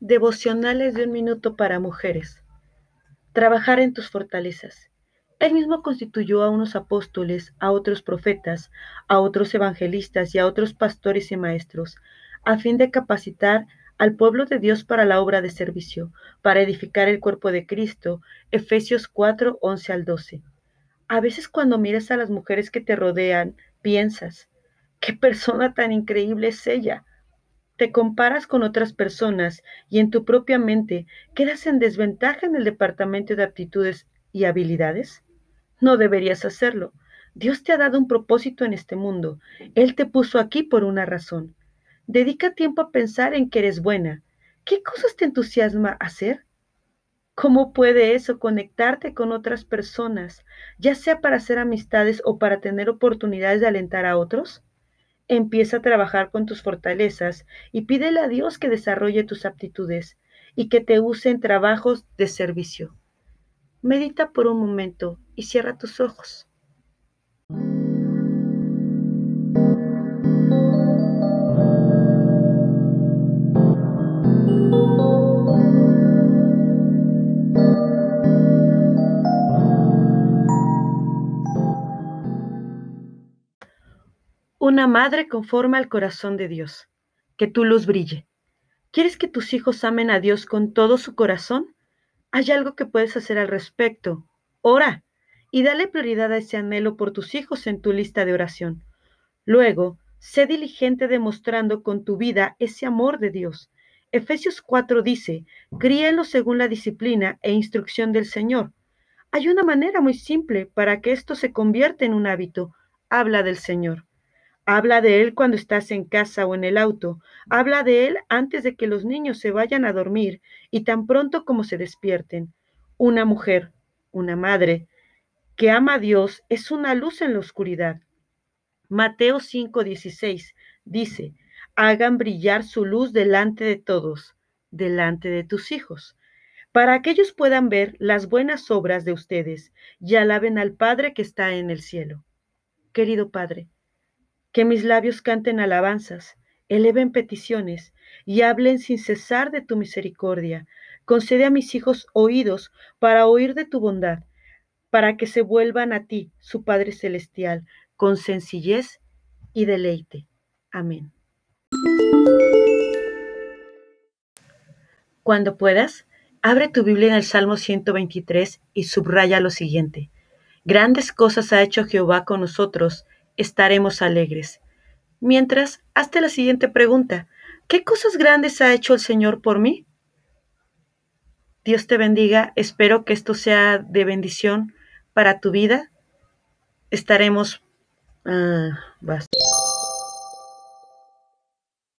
Devocionales de un minuto para mujeres. Trabajar en tus fortalezas. Él mismo constituyó a unos apóstoles, a otros profetas, a otros evangelistas y a otros pastores y maestros, a fin de capacitar al pueblo de Dios para la obra de servicio, para edificar el cuerpo de Cristo. Efesios 4, 11 al 12. A veces cuando miras a las mujeres que te rodean, piensas, ¿qué persona tan increíble es ella? Te comparas con otras personas y en tu propia mente quedas en desventaja en el departamento de aptitudes y habilidades? No deberías hacerlo. Dios te ha dado un propósito en este mundo. Él te puso aquí por una razón. Dedica tiempo a pensar en que eres buena. ¿Qué cosas te entusiasma hacer? ¿Cómo puede eso conectarte con otras personas, ya sea para hacer amistades o para tener oportunidades de alentar a otros? Empieza a trabajar con tus fortalezas y pídele a Dios que desarrolle tus aptitudes y que te use en trabajos de servicio. Medita por un momento y cierra tus ojos. Una madre conforma al corazón de Dios. Que tu luz brille. ¿Quieres que tus hijos amen a Dios con todo su corazón? Hay algo que puedes hacer al respecto. Ora y dale prioridad a ese anhelo por tus hijos en tu lista de oración. Luego, sé diligente demostrando con tu vida ese amor de Dios. Efesios 4 dice, críelo según la disciplina e instrucción del Señor. Hay una manera muy simple para que esto se convierta en un hábito. Habla del Señor. Habla de Él cuando estás en casa o en el auto. Habla de Él antes de que los niños se vayan a dormir y tan pronto como se despierten. Una mujer, una madre, que ama a Dios es una luz en la oscuridad. Mateo 5:16 dice, hagan brillar su luz delante de todos, delante de tus hijos, para que ellos puedan ver las buenas obras de ustedes y alaben al Padre que está en el cielo. Querido Padre, que mis labios canten alabanzas, eleven peticiones y hablen sin cesar de tu misericordia. Concede a mis hijos oídos para oír de tu bondad, para que se vuelvan a ti, su Padre Celestial, con sencillez y deleite. Amén. Cuando puedas, abre tu Biblia en el Salmo 123 y subraya lo siguiente. Grandes cosas ha hecho Jehová con nosotros estaremos alegres. Mientras, hazte la siguiente pregunta. ¿Qué cosas grandes ha hecho el Señor por mí? Dios te bendiga. Espero que esto sea de bendición para tu vida. Estaremos... Uh,